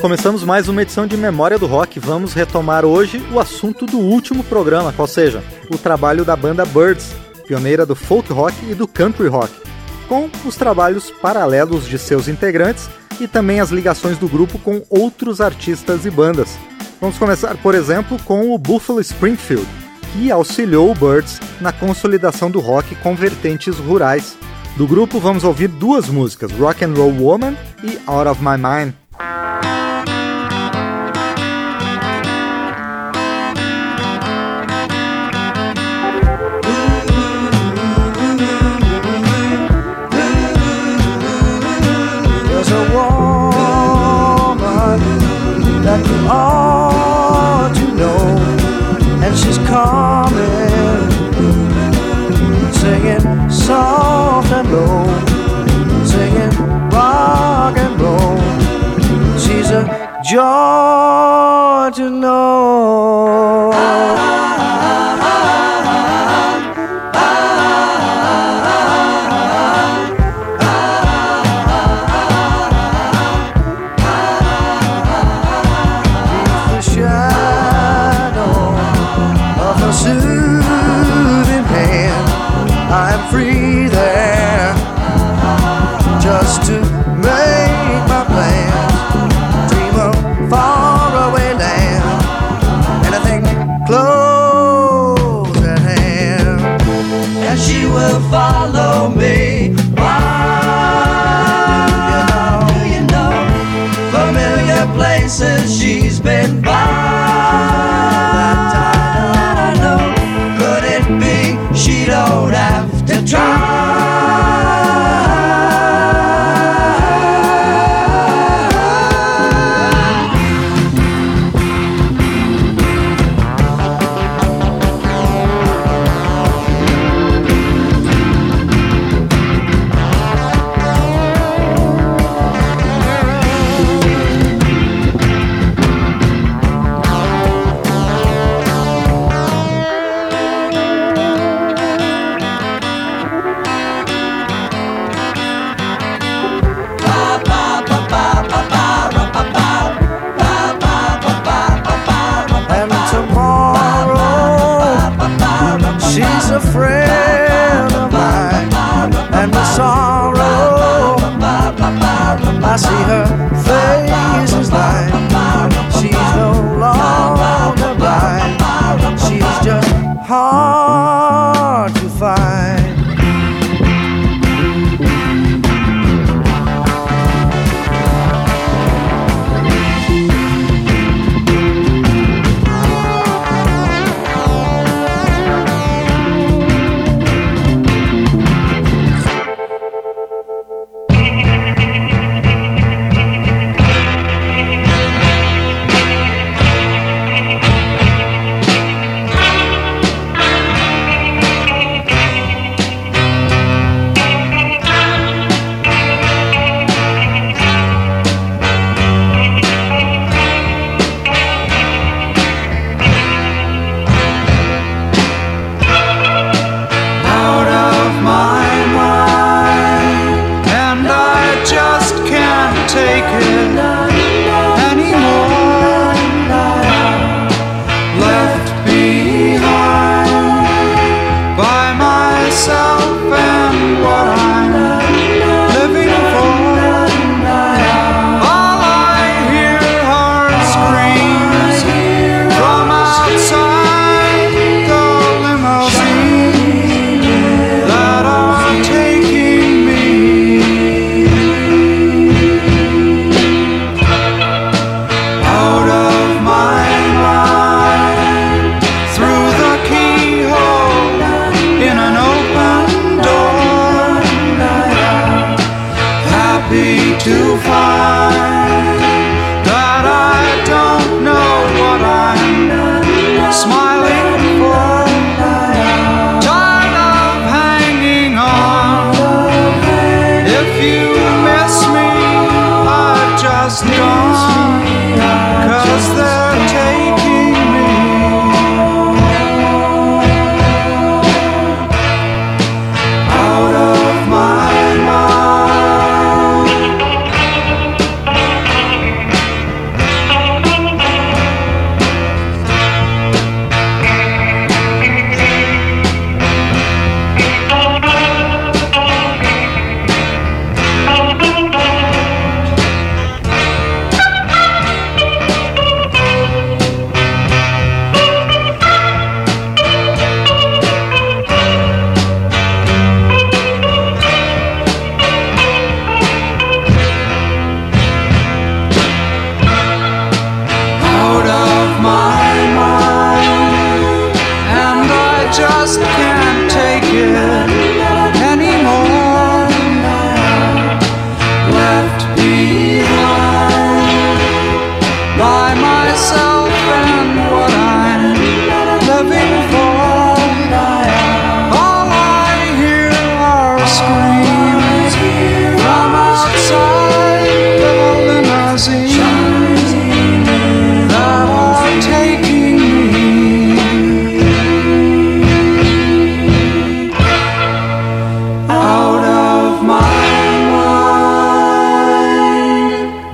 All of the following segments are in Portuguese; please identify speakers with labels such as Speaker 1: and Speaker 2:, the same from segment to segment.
Speaker 1: Começamos mais uma edição de Memória do Rock. Vamos retomar hoje o assunto do último programa, qual seja, o trabalho da banda Birds, pioneira do folk rock e do country rock, com os trabalhos paralelos de seus integrantes e também as ligações do grupo com outros artistas e bandas. Vamos começar, por exemplo, com o Buffalo Springfield, que auxiliou o Birds na consolidação do rock com vertentes rurais. Do grupo vamos ouvir duas músicas, Rock and Roll Woman e Out of My Mind.
Speaker 2: Oh. all. Her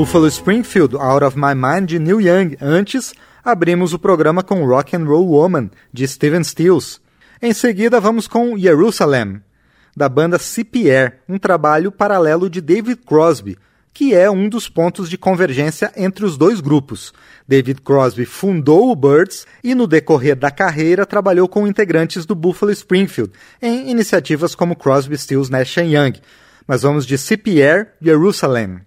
Speaker 3: Buffalo Springfield, Out of My Mind, de Neil Young. Antes, abrimos o programa com Rock and Roll Woman, de Steven Stills. Em seguida, vamos com Jerusalem, da banda CPR, um trabalho paralelo de David Crosby, que é um dos pontos de convergência entre os dois grupos. David Crosby fundou o Birds e, no decorrer da carreira, trabalhou com integrantes do Buffalo Springfield em iniciativas como Crosby, Stills, Nash Young. Mas vamos de CPR Jerusalem.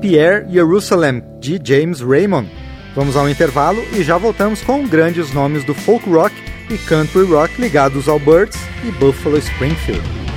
Speaker 1: Pierre Jerusalem, de James Raymond. Vamos ao intervalo e já voltamos com grandes nomes do folk rock e country rock ligados ao Birds e Buffalo Springfield.